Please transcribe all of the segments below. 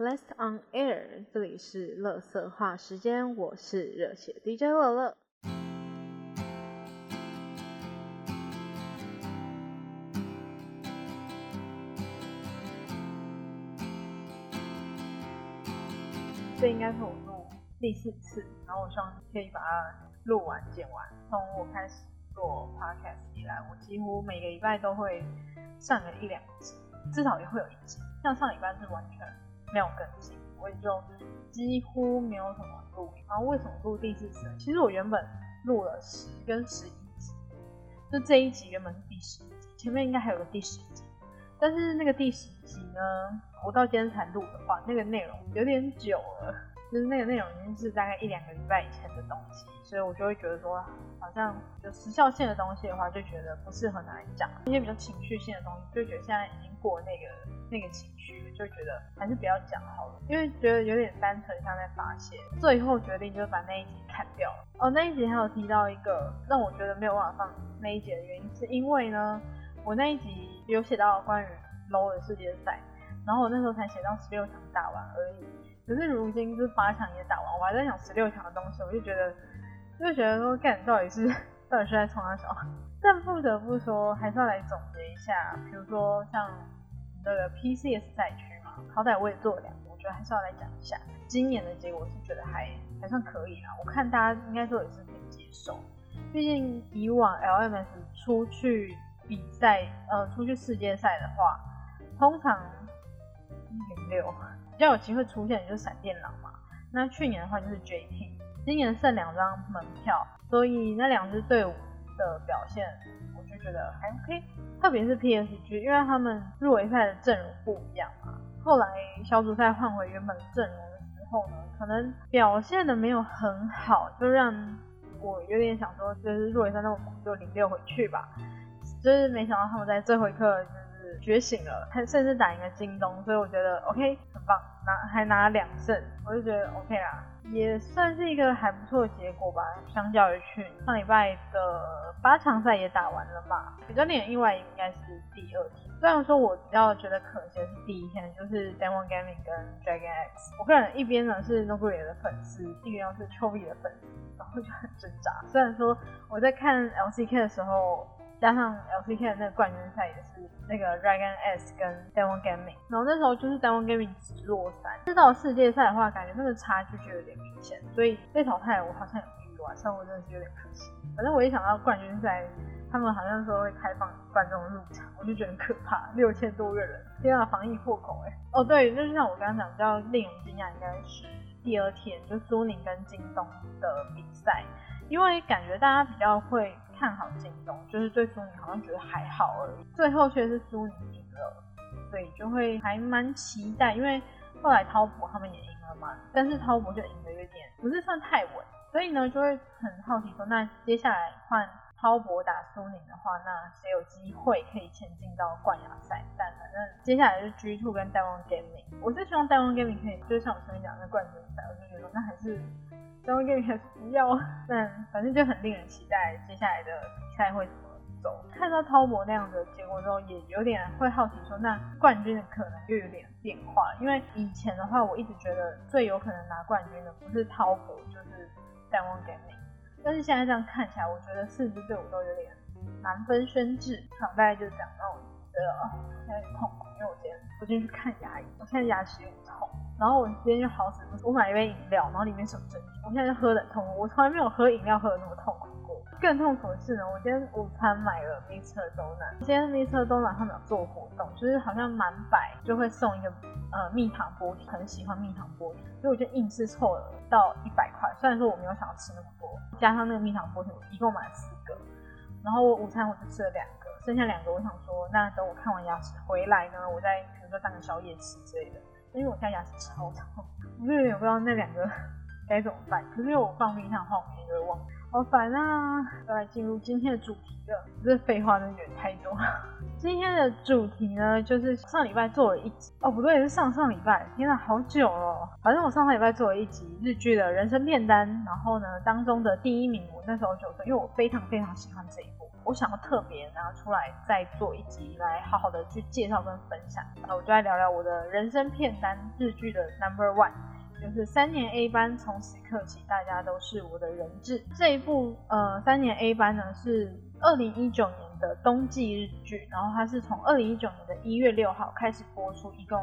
Last on air，这里是乐色话时间，我是热血 DJ 乐乐。这应该是我录第四次，然后我希望可以把它录完剪完。从我开始做 podcast 以来，我几乎每个礼拜都会上个一两集，至少也会有一集。像上礼拜是完全没有更新，我也就几乎没有什么录。然后为什么录第四集？其实我原本录了十跟十一集，就这一集原本是第十集，前面应该还有个第十集。但是那个第十集呢，我到今天才录的话，那个内容有点久了，就是那个内容已经是大概一两个礼拜以前的东西，所以我就会觉得说，好像有时效性的东西的话，就觉得不适合拿来讲。一些比较情绪性的东西，就觉得现在已经过那个那个情绪，就觉得还是不要讲好了，因为觉得有点单纯像在发泄。最后决定就是把那一集砍掉了。哦，那一集还有提到一个让我觉得没有办法放那一集的原因，是因为呢。我那一集有写到关于 low 的世界赛，然后我那时候才写到十六强打完而已，可是如今是八强也打完，我还在想十六强的东西，我就觉得就觉得说干到底是到底是在冲哪小，但不得不说还是要来总结一下，比如说像那个 PCS 赛区嘛，好歹我也做了两个，我觉得还是要来讲一下今年的结果是觉得还还算可以啦，我看大家应该都也是可以接受，毕竟以往 LMS 出去。比赛呃，出去世界赛的话，通常一零六比较有机会出现的，就是闪电狼嘛。那去年的话就是 JT，今年剩两张门票，所以那两支队伍的表现，我就觉得还 OK。特别是 PSG，因为他们入围赛的阵容不一样嘛。后来小组赛换回原本的阵容的时候呢，可能表现的没有很好，就让我有点想说，就是入围赛那么苦，就零六回去吧。就是没想到他们在最后一刻就是觉醒了，还甚至打赢了京东，所以我觉得 OK 很棒，拿还拿了两胜，我就觉得 OK 啦，也算是一个还不错的结果吧。相较于去上礼拜的八强赛也打完了嘛，比较令人意外应该是第二天。虽然说我比较觉得可惜的是第一天，就是 Demon Gaming 跟 Dragon X，我个人一边呢是 Nobuo 的粉丝，一边又是 Chovy 的粉丝，然后就很挣扎。虽然说我在看 LCK 的时候。加上 LCK 的那个冠军赛也是那个 Dragon S 跟 Demon Gaming，然后那时候就是 Demon Gaming 直落三。知道世界赛的话，感觉那个差距就有点明显，所以被淘汰我好像有意外，所以我真的是有点可惜。反正我一想到冠军赛，他们好像说会开放观众入场，我就觉得很可怕，六千多个人，天啊，防疫破口哎。哦对，就是像我刚刚讲，比较令人惊讶应该是第二天，就苏宁跟京东的比赛，因为感觉大家比较会。看好京东，就是对苏宁好像觉得还好而已，最后却是苏宁赢了，所以就会还蛮期待。因为后来滔博他们也赢了嘛，但是滔博就赢的有点不是算太稳，所以呢就会很好奇说，那接下来换滔博打苏宁的话，那谁有机会可以前进到冠亚赛？但反正接下来是 G Two 跟 Diamond Gaming，我是希望 Diamond Gaming 可以，就像我前面讲的冠军赛，我就觉得那还是。戴王 Gaming 还是不要，但反正就很令人期待接下来的比赛会怎么走。看到滔博那样的结果之后，也有点会好奇说，那冠军的可能又有点变化。因为以前的话，我一直觉得最有可能拿冠军的不是滔博，就是淡忘 gaming。但是现在这样看起来，我觉得四支队伍都有点难分轩轾。大概就讲到，我觉得现在有点痛苦，因为我今天我今天去看牙医，我现在牙齿有点痛。然后我今天就好死，我买一杯饮料，然后里面什么珍珠，我现在就喝的痛苦，我从来没有喝饮料喝的那么痛苦。更痛苦的是呢，我今天午餐买了 Mister Donut，今天 Mister Donut 他们有做活动，就是好像满百就会送一个呃蜜糖波，很喜欢蜜糖波，所以我就硬是凑了到一百块。虽然说我没有想要吃那么多，加上那个蜜糖波，我一共买了四个，然后我午餐我就吃了两个，剩下两个我想说，那等我看完牙齿回来呢，我再比如说当个宵夜吃之类的。因为我现在牙齿超痛，我就有点不知道那两个 该怎么办。可是因为我放冰箱的话，我明天就会忘。好烦啊！要来进入今天的主题了，这废话真的有点太多。今天的主题呢，就是上礼拜做了一集哦，不对，是上上礼拜，天呐，好久了。反正我上上礼拜做了一集日剧的人生片单，然后呢，当中的第一名，我那时候就说，因为我非常非常喜欢这一部，我想要特别拿出来再做一集，来好好的去介绍跟分享。那我就来聊聊我的人生片单日剧的 Number One，就是三年 A 班，从此刻起，大家都是我的人质。这一部呃，三年 A 班呢是二零一九年。的冬季日剧，然后它是从二零一九年的一月六号开始播出，一共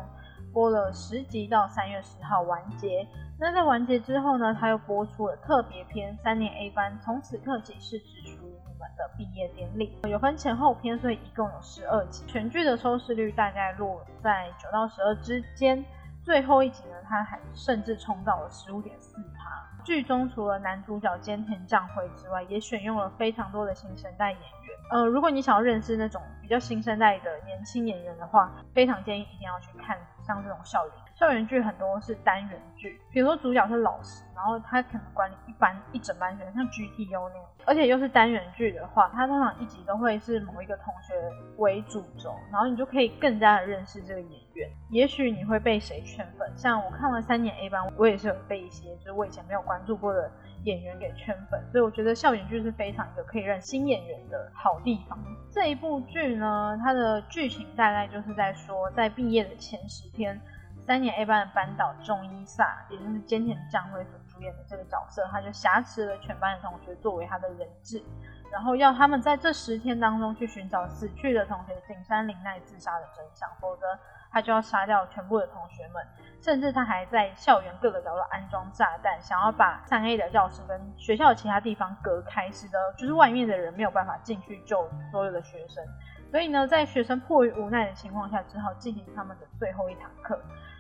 播了十集到三月十号完结。那在完结之后呢，它又播出了特别篇《三年 A 班》，从此刻起是只属于你们的毕业典礼，有分前后篇，所以一共有十二集。全剧的收视率大概落在九到十二之间，最后一集呢，他还甚至冲到了十五点四趴。剧中除了男主角兼田将辉之外，也选用了非常多的新生代演员。呃，如果你想要认识那种比较新生代的年轻演员的话，非常建议一定要去看像这种校园校园剧，很多是单元剧，比如说主角是老师，然后他可能管理一班一整班学生，像 GTO 那样，而且又是单元剧的话，他通常一集都会是某一个同学为主轴，然后你就可以更加的认识这个演员，也许你会被谁圈粉，像我看完三年 A 班，我也是有被一些就是我以前没有关注过的。演员给圈粉，所以我觉得校园剧是非常一个可以认新演员的好地方。这一部剧呢，它的剧情大概就是在说，在毕业的前十天，三年 A 班的班导仲一萨，也就是菅田将晖所主演的这个角色，他就挟持了全班的同学作为他的人质，然后要他们在这十天当中去寻找死去的同学景山绫奈自杀的真相，否则。他就要杀掉全部的同学们，甚至他还在校园各个角落安装炸弹，想要把三 A 的教室跟学校其他地方隔开，使得就是外面的人没有办法进去救所有的学生。所以呢，在学生迫于无奈的情况下，只好进行他们的最后一堂课。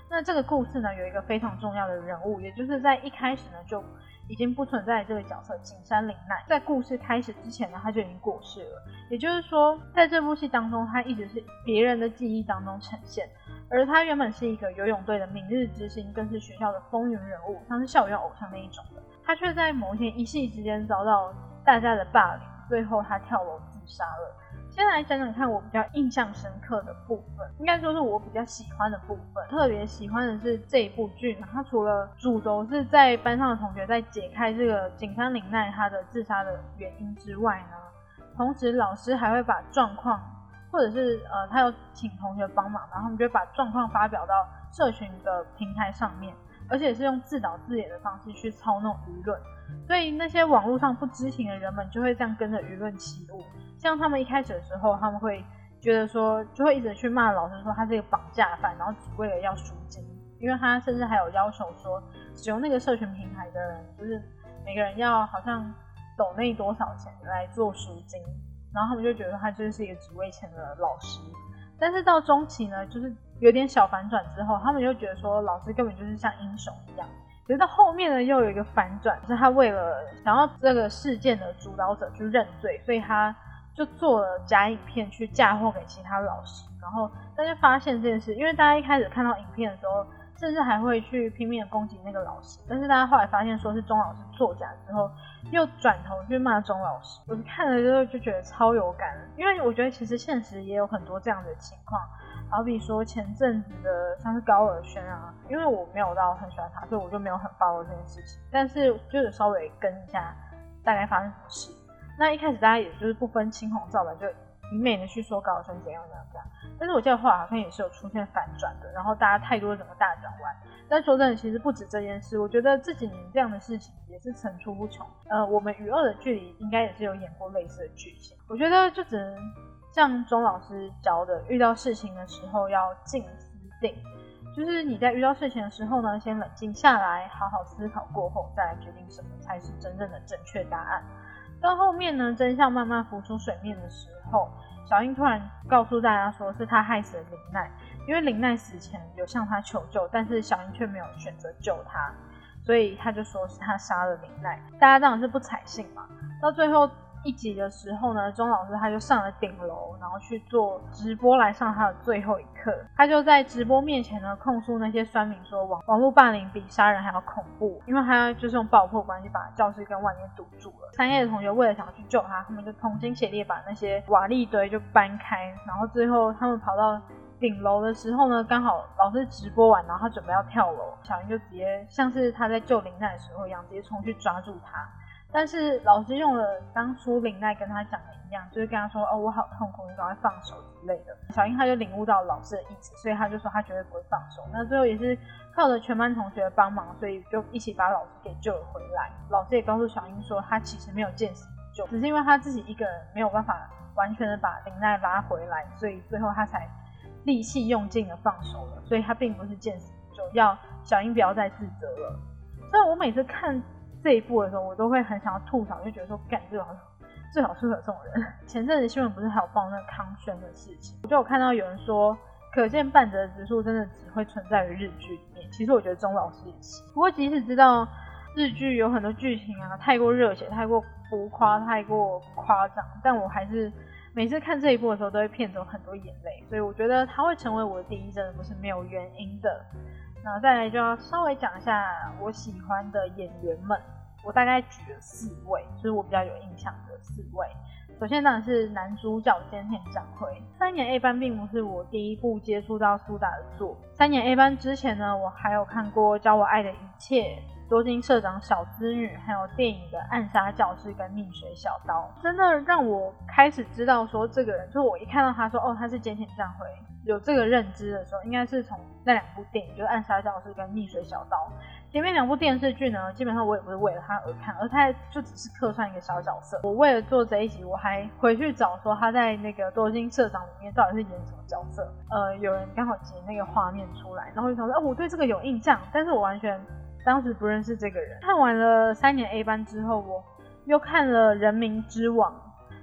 那这个故事呢，有一个非常重要的人物，也就是在一开始呢就。已经不存在这个角色景山绫奈，在故事开始之前呢，他就已经过世了。也就是说，在这部戏当中，他一直是别人的记忆当中呈现，而他原本是一个游泳队的明日之星，更是学校的风云人物，像是校园偶像那一种的。他却在某一天一夕之间遭到大家的霸凌，最后他跳楼自杀了。先来讲讲看我比较印象深刻的部分，应该说是我比较喜欢的部分。特别喜欢的是这一部剧，它除了主轴是在班上的同学在解开这个井山绫奈他的自杀的原因之外呢，同时老师还会把状况，或者是呃他有请同学帮忙，然后他们就把状况发表到社群的平台上面，而且是用自导自演的方式去操弄舆论，所以那些网络上不知情的人们就会这样跟着舆论起舞。像他们一开始的时候，他们会觉得说，就会一直去骂老师，说他这个绑架犯，然后只为了要赎金，因为他甚至还有要求说，使用那个社群平台的人，就是每个人要好像抖那多少钱来做赎金，然后他们就觉得他就是一个只为钱的老师。但是到中期呢，就是有点小反转之后，他们就觉得说，老师根本就是像英雄一样。可是到后面呢，又有一个反转，是他为了想要这个事件的主导者去认罪，所以他。就做了假影片去嫁祸给其他老师，然后大家发现这件事，因为大家一开始看到影片的时候，甚至还会去拼命的攻击那个老师，但是大家后来发现说是钟老师作假之后，又转头去骂钟老师。我看了之后就觉得超有感，因为我觉得其实现实也有很多这样的情况，好比说前阵子的像是高尔轩啊，因为我没有到很喜欢他，所以我就没有很 follow 这件事情，但是就是稍微跟一下大概发生什么事。那一开始大家也就是不分青红皂白，就一昧的去说高晓松怎样怎样怎样。但是我记得后来好像也是有出现反转的，然后大家态度整个大转弯。但说真的，其实不止这件事，我觉得这几年这样的事情也是层出不穷。呃，我们与恶的距离应该也是有演过类似的剧情。我觉得就只能像钟老师教的，遇到事情的时候要静思定，就是你在遇到事情的时候呢，先冷静下来，好好思考过后，再来决定什么才是真正的正确答案。到后面呢，真相慢慢浮出水面的时候，小英突然告诉大家，说是他害死了林奈，因为林奈死前有向他求救，但是小英却没有选择救他，所以他就说是他杀了林奈。大家当然是不采信嘛。到最后，一集的时候呢，钟老师他就上了顶楼，然后去做直播来上他的最后一课。他就在直播面前呢，控诉那些酸民说网网络霸凌比杀人还要恐怖，因为他就是用爆破关系把教室跟外面堵住了。三叶的同学为了想去救他，他们就同心协力把那些瓦砾堆就搬开，然后最后他们跑到。顶楼的时候呢，刚好老师直播完，然后他准备要跳楼，小英就直接像是他在救林奈的时候一样，直接冲去抓住他。但是老师用了当初林奈跟他讲的一样，就是跟他说：“哦，我好痛苦，你赶快放手之类的。”小英他就领悟到老师的意思，所以他就说他绝对不会放手。那最后也是靠着全班同学帮忙，所以就一起把老师给救了回来。老师也告诉小英说，他其实没有见死不救，只是因为他自己一个人没有办法完全的把林奈拉回来，所以最后他才。力气用尽了，放手了，所以他并不是见死不救，要小英不要再自责了。所以我每次看这一步的时候，我都会很想要吐槽，就觉得说，干这种最好是有这种人。前阵子新闻不是还有报那个康轩的事情，我就有看到有人说，可见半泽直树真的只会存在于日剧里面。其实我觉得钟老师也是。不过即使知道日剧有很多剧情啊太过热血、太过浮夸、太过夸张，但我还是。每次看这一部的时候，都会骗走很多眼泪，所以我觉得他会成为我的第一，真的不是没有原因的。那再来就要稍微讲一下我喜欢的演员们，我大概举了四位，就是我比较有印象的四位。首先当然是男主角兼田将晖。三年 A 班并不是我第一部接触到苏打的作，三年 A 班之前呢，我还有看过《教我爱的一切》。多金社长小资女，还有电影的暗杀教室跟溺水小刀，真的让我开始知道说这个人，就是我一看到他说哦他是菅田将晖，有这个认知的时候，应该是从那两部电影，就是暗杀教室跟溺水小刀。前面两部电视剧呢，基本上我也不是为了他而看，而他就只是客串一个小角色。我为了做这一集，我还回去找说他在那个多金社长里面到底是演什么角色。呃，有人刚好截那个画面出来，然后就想说哦我对这个有印象，但是我完全。当时不认识这个人，看完了三年 A 班之后，我又看了《人民之王》，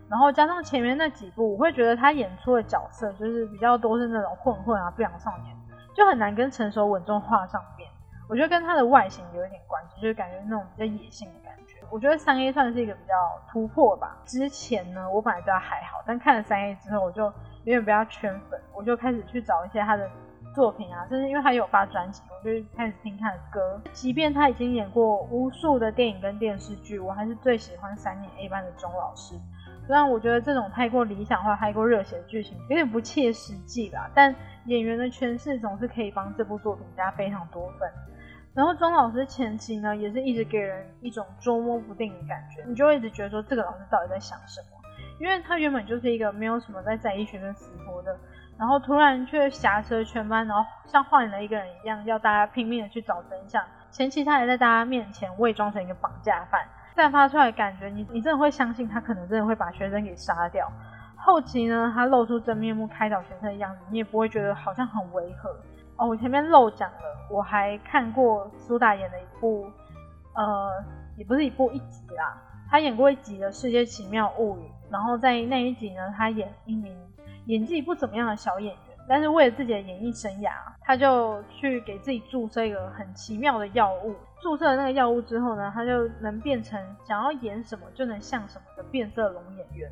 然后加上前面那几部，我会觉得他演出的角色就是比较多是那种混混啊、不良少年，就很难跟成熟稳重画上边。我觉得跟他的外形有一点关系，就是感觉那种比较野性的感觉。我觉得三 A 算是一个比较突破吧。之前呢，我本来对他还好，但看了三 A 之后，我就有点比较圈粉，我就开始去找一些他的。作品啊，就是因为他有发专辑，我就开始听他的歌。即便他已经演过无数的电影跟电视剧，我还是最喜欢三年 A 班的钟老师。虽然我觉得这种太过理想化、太过热血的剧情有点不切实际吧，但演员的诠释总是可以帮这部作品加非常多分。然后钟老师前期呢，也是一直给人一种捉摸不定的感觉，你就会一直觉得说这个老师到底在想什么？因为他原本就是一个没有什么在在意学生死活的。然后突然却挟持全班，然后像换了一个人一样，要大家拼命的去找真相。前期他还在大家面前伪装成一个绑架犯，散发出来感觉，你你真的会相信他可能真的会把学生给杀掉。后期呢，他露出真面目开导学生的样子，你也不会觉得好像很违和。哦，我前面漏讲了，我还看过苏打演的一部，呃，也不是一部一集啦，他演过一集的《世界奇妙物语》，然后在那一集呢，他演一名。演技不怎么样的小演员，但是为了自己的演艺生涯，他就去给自己注射一个很奇妙的药物。注射了那个药物之后呢，他就能变成想要演什么就能像什么的变色龙演员。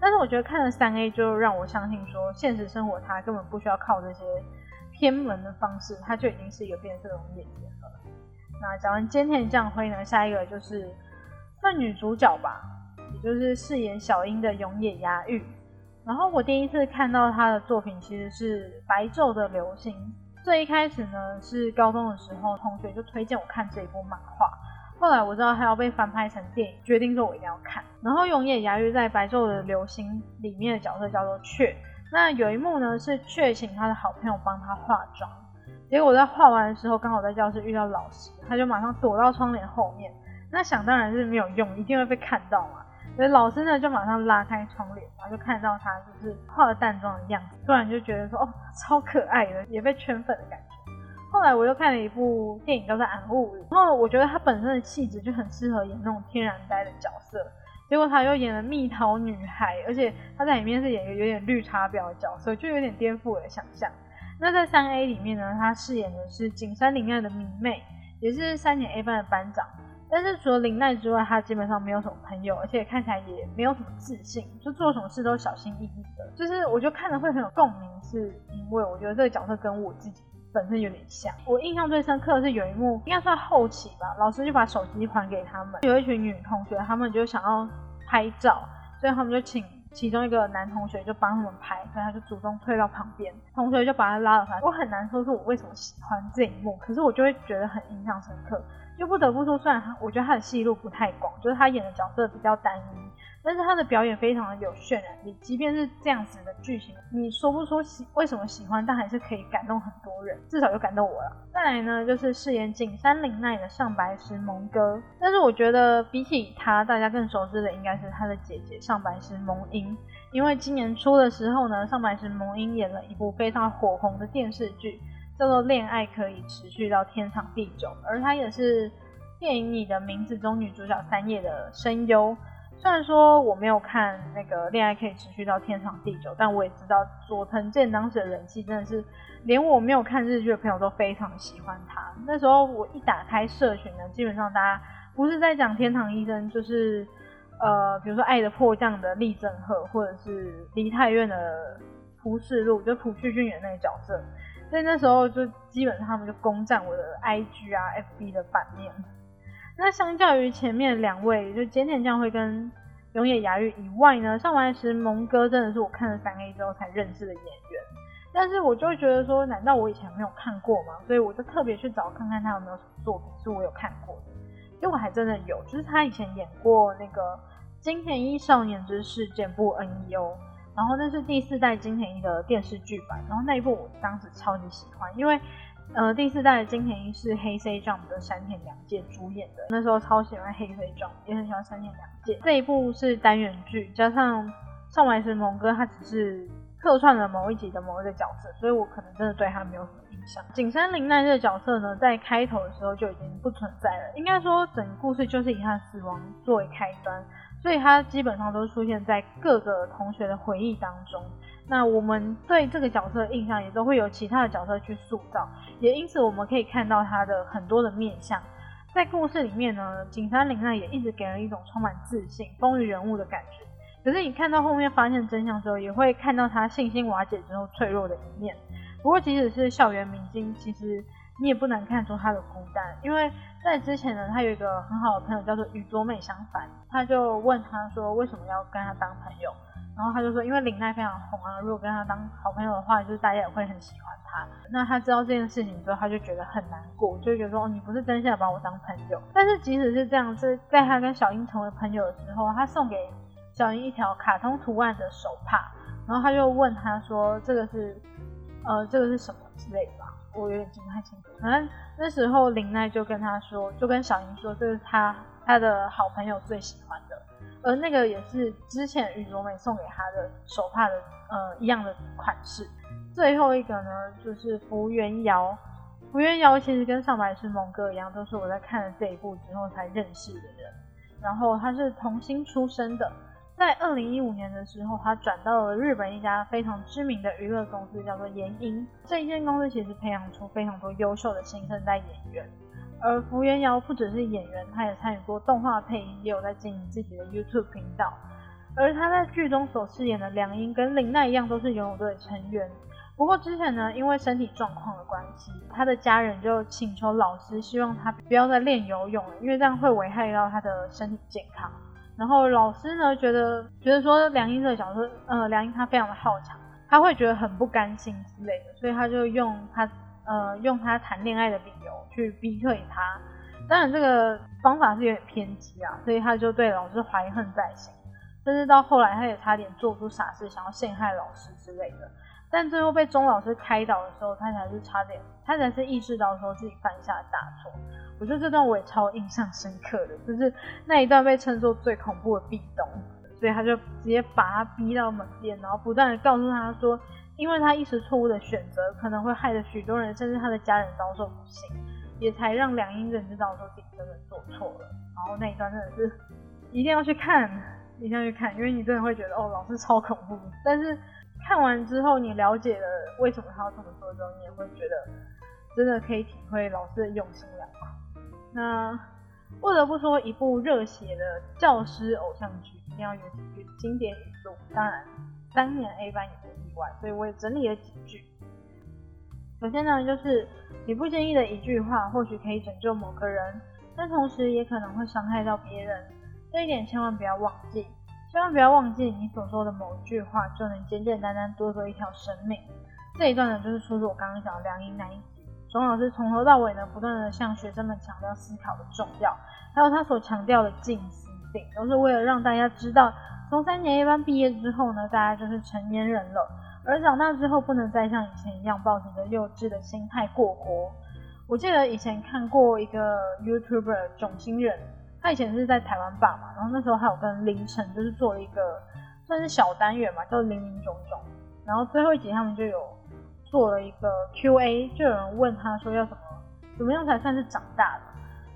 但是我觉得看了三 A 就让我相信说，现实生活他根本不需要靠这些偏门的方式，他就已经是一个变色龙演员了。那讲完菅田将晖呢，下一个就是那女主角吧，也就是饰演小樱的永野芽郁。然后我第一次看到他的作品其实是《白昼的流星》。最一开始呢是高中的时候，同学就推荐我看这一部漫画。后来我知道他要被翻拍成电影，决定说我一定要看。然后永野芽郁在《白昼的流星》里面的角色叫做雀。那有一幕呢是雀请他的好朋友帮他化妆，结果在画完的时候刚好在教室遇到老师，他就马上躲到窗帘后面。那想当然是没有用，一定会被看到嘛。所以老师呢就马上拉开窗帘，然后就看到他就是化了淡妆的样子，突然就觉得说哦超可爱的，也被圈粉的感觉。后来我又看了一部电影叫做《暗物语》，然后我觉得他本身的气质就很适合演那种天然呆的角色，结果他又演了蜜桃女孩，而且他在里面是演一个有点绿茶婊的角色，就有点颠覆我的想象。那在三 A 里面呢，他饰演的是景山林爱的迷妹，也是三年 A 班的班长。但是除了林奈之外，他基本上没有什么朋友，而且看起来也没有什么自信，就做什么事都小心翼翼的。就是我就看着会很有共鸣，是因为我觉得这个角色跟我自己本身有点像。我印象最深刻的是有一幕，应该算后期吧，老师就把手机还给他们，有一群女同学，他们就想要拍照，所以他们就请其中一个男同学就帮他们拍，所以他就主动退到旁边，同学就把他拉了回来。我很难说出我为什么喜欢这一幕，可是我就会觉得很印象深刻。就不得不说，虽然他我觉得他的戏路不太广，就是他演的角色比较单一，但是他的表演非常的有渲染力。即便是这样子的剧情，你说不出喜为什么喜欢，但还是可以感动很多人，至少就感动我了。再来呢，就是饰演景山绫奈的上白石萌歌，但是我觉得比起他，大家更熟知的应该是他的姐姐上白石萌音，因为今年初的时候呢，上白石萌音演了一部非常火红的电视剧。叫做恋爱可以持续到天长地久，而她也是电影《你的名字》中女主角三叶的声优。虽然说我没有看那个恋爱可以持续到天长地久，但我也知道佐藤健当时的人气真的是连我没有看日剧的朋友都非常喜欢他。那时候我一打开社群呢，基本上大家不是在讲天堂医生，就是呃，比如说《爱的迫降》的立正赫，或者是梨泰院的蒲世路，就朴叙俊演那个角色。所以那时候就基本上他们就攻占我的 IG 啊 FB 的版面。那相较于前面两位，就菅田将会跟永野芽郁以外呢，上白石萌哥真的是我看了三 A 之后才认识的演员。但是我就会觉得说，难道我以前没有看过吗？所以我就特别去找看看他有没有什么作品是我有看过的。结果还真的有，就是他以前演过那个《金田一少年之事件簿 NEO》。然后那是第四代金田一的电视剧版，然后那一部我当时超级喜欢，因为呃第四代的金田一是黑 C Jump 的山田凉介主演的，那时候超喜欢黑 C Jump，也很喜欢山田凉介。这一部是单元剧，加上上白石萌歌他只是客串了某一集的某一个角色，所以我可能真的对他没有什么印象。景山绫奈这个角色呢，在开头的时候就已经不存在了，应该说整个故事就是以他死亡作为开端。所以他基本上都出现在各个同学的回忆当中。那我们对这个角色的印象也都会有其他的角色去塑造，也因此我们可以看到他的很多的面相。在故事里面呢，景山绫奈也一直给人一种充满自信、丰腴人物的感觉。可是你看到后面发现真相之后，也会看到他信心瓦解之后脆弱的一面。不过即使是校园明星，其实你也不难看出他的孤单，因为。在之前呢，他有一个很好的朋友叫做宇多美相反，他就问他说为什么要跟他当朋友，然后他就说因为林奈非常红啊，如果跟他当好朋友的话，就是大家也会很喜欢他。那他知道这件事情之后，他就觉得很难过，就觉得说你不是真心的把我当朋友。但是即使是这样，是在他跟小英成为朋友的时候，他送给小英一条卡通图案的手帕，然后他就问他说这个是呃这个是什么之类的。我有点记不太清楚，反正那时候林奈就跟他说，就跟小英说，这是他他的好朋友最喜欢的，而那个也是之前宇多美送给他的手帕的呃一样的款式。最后一个呢，就是福原遥，福原遥其实跟上白石萌歌一样，都是我在看了这一部之后才认识的人，然后他是童星出身的。在二零一五年的时候，他转到了日本一家非常知名的娱乐公司，叫做研音。这一间公司其实培养出非常多优秀的新生代演员。而福原遥不只是演员，他也参与过动画配音，也有在经营自己的 YouTube 频道。而他在剧中所饰演的梁英跟林奈一样，都是游泳队的成员。不过之前呢，因为身体状况的关系，他的家人就请求老师，希望他不要再练游泳了，因为这样会危害到他的身体健康。然后老师呢，觉得觉得说梁英这个角色，呃，梁英她非常的好强，他会觉得很不甘心之类的，所以他就用他呃用他谈恋爱的理由去逼退他。当然这个方法是有点偏激啊，所以他就对老师怀恨在心，甚至到后来他也差点做出傻事，想要陷害老师之类的。但最后被钟老师开导的时候，他才是差点，他才是意识到说自己犯下了大错。我觉得这段我也超印象深刻的，就是那一段被称作最恐怖的壁咚，所以他就直接把他逼到门边，然后不断的告诉他说，因为他一时错误的选择，可能会害得许多人，甚至他的家人遭受不幸，也才让梁英认知道说自己真的做错了。然后那一段真的是一定要去看，一定要去看，因为你真的会觉得哦，老师超恐怖。但是看完之后，你了解了为什么他要这么做之后，你也会觉得真的可以体会老师的用心良苦。那不得不说，一部热血的教师偶像剧一定要有几句经典语录。当然，当年 A 班也不例外，所以我也整理了几句。首先呢，就是你不经意的一句话，或许可以拯救某个人，但同时也可能会伤害到别人。这一点千万不要忘记，千万不要忘记，你所说的某一句话就能简简单单夺走一条生命。这一段呢，就是出自我刚刚讲的梁英那一。钟老师从头到尾呢，不断的向学生们强调思考的重要。还有他所强调的静思定，都是为了让大家知道，从三年一班毕业之后呢，大家就是成年人了，而长大之后不能再像以前一样抱着幼稚的心态过活。我记得以前看过一个 YouTuber 种星人，他以前是在台湾霸嘛，然后那时候还有跟凌晨就是做了一个算是小单元嘛，叫零零种种，然后最后一集他们就有做了一个 Q&A，就有人问他说要怎么怎么样才算是长大了。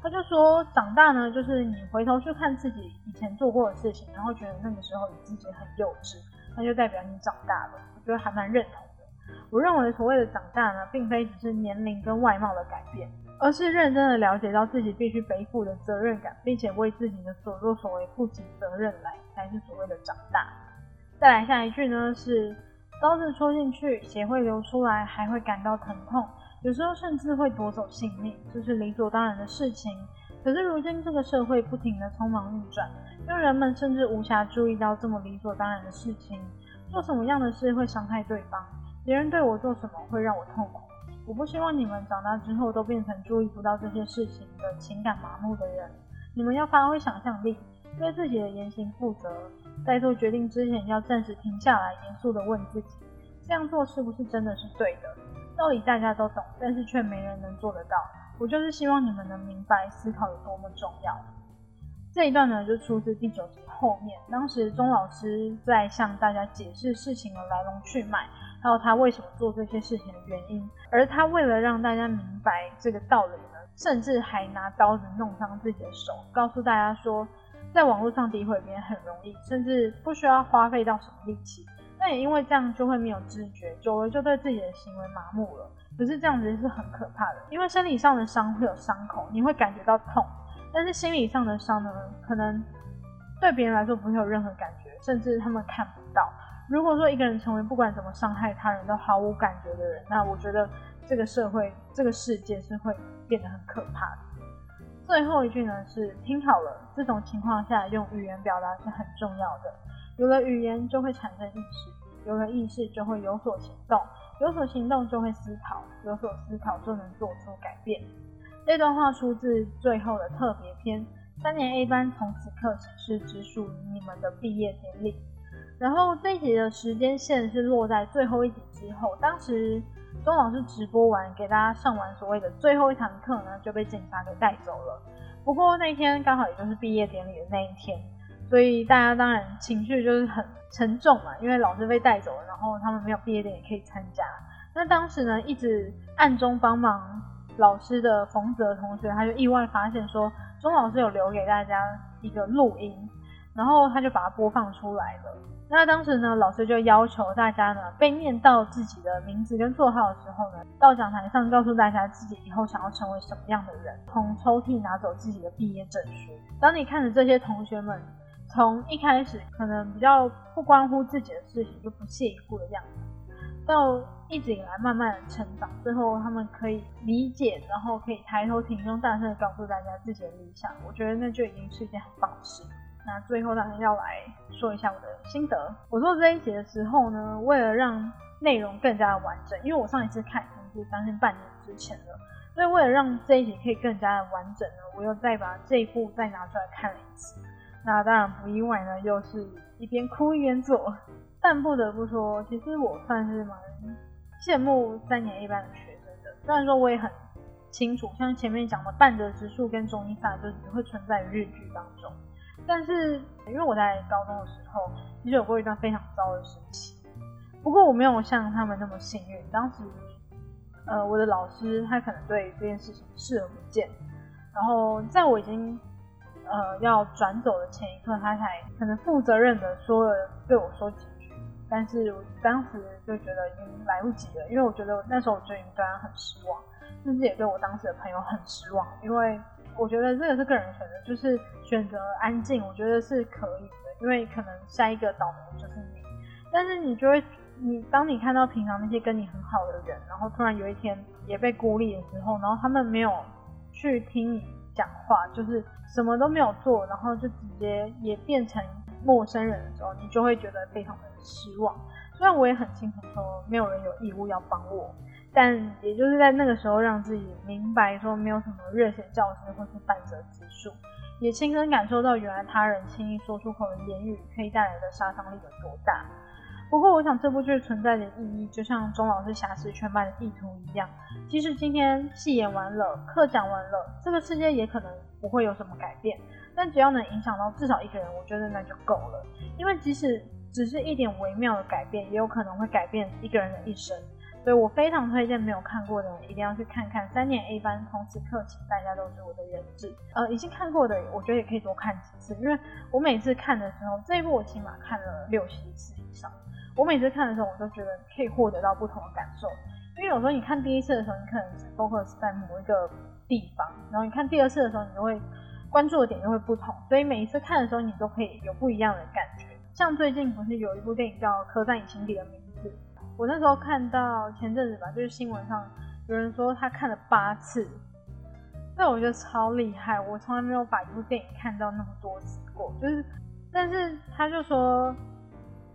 他就说，长大呢，就是你回头去看自己以前做过的事情，然后觉得那个时候你自己很幼稚，那就代表你长大了。我觉得还蛮认同的。我认为所谓的长大呢，并非只是年龄跟外貌的改变，而是认真的了解到自己必须背负的责任感，并且为自己的所作所为负起责任来，才是所谓的长大。再来下一句呢，是刀子戳进去，血会流出来，还会感到疼痛。有时候甚至会夺走性命，这是理所当然的事情。可是如今这个社会不停的匆忙运转，让人们甚至无暇注意到这么理所当然的事情。做什么样的事会伤害对方？别人对我做什么会让我痛苦？我不希望你们长大之后都变成注意不到这些事情的情感麻木的人。你们要发挥想象力，对自己的言行负责。在做决定之前，要暂时停下来，严肃的问自己：这样做是不是真的是对的？道理大家都懂，但是却没人能做得到。我就是希望你们能明白思考有多么重要。这一段呢，就出自第九集后面。当时钟老师在向大家解释事情的来龙去脉，还有他为什么做这些事情的原因。而他为了让大家明白这个道理呢，甚至还拿刀子弄伤自己的手，告诉大家说，在网络上诋毁别人很容易，甚至不需要花费到什么力气。那也因为这样就会没有知觉，久了就对自己的行为麻木了。可是这样子是很可怕的，因为生理上的伤会有伤口，你会感觉到痛，但是心理上的伤呢，可能对别人来说不会有任何感觉，甚至他们看不到。如果说一个人成为不管怎么伤害他人都毫无感觉的人，那我觉得这个社会、这个世界是会变得很可怕的。最后一句呢是听好了，这种情况下用语言表达是很重要的。有了语言就会产生意识，有了意识就会有所行动，有所行动就会思考，有所思考就能做出改变。这段话出自最后的特别篇，三年 A 班从此刻起是只属于你们的毕业典礼。然后这一集的时间线是落在最后一集之后，当时钟老师直播完给大家上完所谓的最后一堂课呢，就被警察给带走了。不过那天刚好也就是毕业典礼的那一天。所以大家当然情绪就是很沉重嘛，因为老师被带走了，然后他们没有毕业典礼可以参加。那当时呢，一直暗中帮忙老师的冯泽同学，他就意外发现说，钟老师有留给大家一个录音，然后他就把它播放出来了。那当时呢，老师就要求大家呢，被念到自己的名字跟座号的时候呢，到讲台上告诉大家自己以后想要成为什么样的人，从抽屉拿走自己的毕业证书。当你看着这些同学们。从一开始可能比较不关乎自己的事情就不屑一顾的样子，到一直以来慢慢的成长，最后他们可以理解，然后可以抬头挺胸大声的告诉大家自己的理想，我觉得那就已经是一件很棒的事。那最后当然要来说一下我的心得。我做这一节的时候呢，为了让内容更加的完整，因为我上一次看已经是将近半年之前了，所以为了让这一节可以更加的完整呢，我又再把这一部再拿出来看了一次。那当然不意外呢，又是一边哭一边做。但不得不说，其实我算是蛮羡慕三年一班的学生的。虽然说我也很清楚，像前面讲的半泽直树跟中一萨就只会存在于日剧当中。但是因为我在高中的时候，其实有过一段非常糟的时期。不过我没有像他们那么幸运，当时呃我的老师他可能对这件事情视而不见。然后在我已经呃，要转走的前一刻，他才可能负责任的说了对我说几句，但是我当时就觉得已经来不及了，因为我觉得那时候我就已经对他很失望，甚至也对我当时的朋友很失望，因为我觉得这个是个人选择，就是选择安静，我觉得是可以的，因为可能下一个倒霉就是你。但是你就会，你当你看到平常那些跟你很好的人，然后突然有一天也被孤立的时候，然后他们没有去听你讲话，就是什么都没有做，然后就直接也变成陌生人的时候，你就会觉得非常的失望。虽然我也很清楚说没有人有义务要帮我。但也就是在那个时候，让自己明白说没有什么热血教师或是半泽直树，也亲身感受到原来他人轻易说出口的言语可以带来的杀伤力有多大。不过，我想这部剧存在的意义，就像钟老师瑕疵全班的意图一样，即使今天戏演完了，课讲完了，这个世界也可能不会有什么改变，但只要能影响到至少一个人，我觉得那就够了。因为即使只是一点微妙的改变，也有可能会改变一个人的一生。所以我非常推荐没有看过的人一定要去看看三年 A 班同时课起，大家都是我的人质。呃，已经看过的，我觉得也可以多看几次，因为我每次看的时候，这一部我起码看了六七次以上。我每次看的时候，我都觉得可以获得到不同的感受。因为有时候你看第一次的时候，你可能只 focus 在某一个地方，然后你看第二次的时候，你就会关注的点就会不同。所以每一次看的时候，你都可以有不一样的感觉。像最近不是有一部电影叫《刻在你心底的名》。我那时候看到前阵子吧，就是新闻上有人说他看了八次，那我觉得超厉害。我从来没有把一部电影看到那么多次过。就是，但是他就说，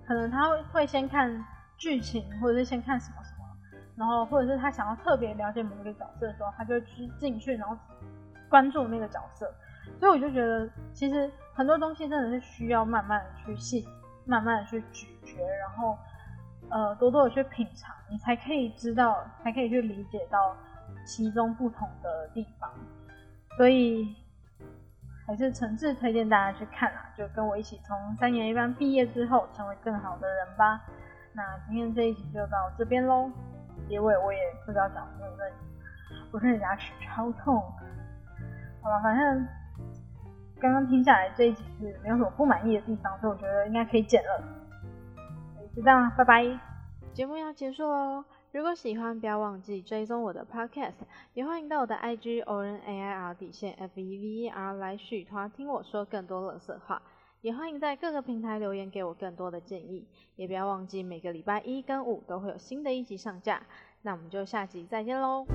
可能他会先看剧情，或者是先看什么什么，然后或者是他想要特别了解某一个角色的时候，他就去进去，然后关注那个角色。所以我就觉得，其实很多东西真的是需要慢慢的去细，慢慢的去咀嚼，然后。呃，多多的去品尝，你才可以知道，才可以去理解到其中不同的地方。所以还是诚挚推荐大家去看啊，就跟我一起从三年一班毕业之后成为更好的人吧。那今天这一集就到这边喽。结尾我也不知道讲什么，我真的牙齿超痛。好了，反正刚刚听下来这一集是没有什么不满意的地方，所以我觉得应该可以剪了。就这样，拜拜。节目要结束喽，如果喜欢，不要忘记追踪我的 Podcast，也欢迎到我的 IG o r n a i r 底线 F E V E R 来续团听我说更多乐色话，也欢迎在各个平台留言给我更多的建议，也不要忘记每个礼拜一跟五都会有新的一集上架，那我们就下集再见喽。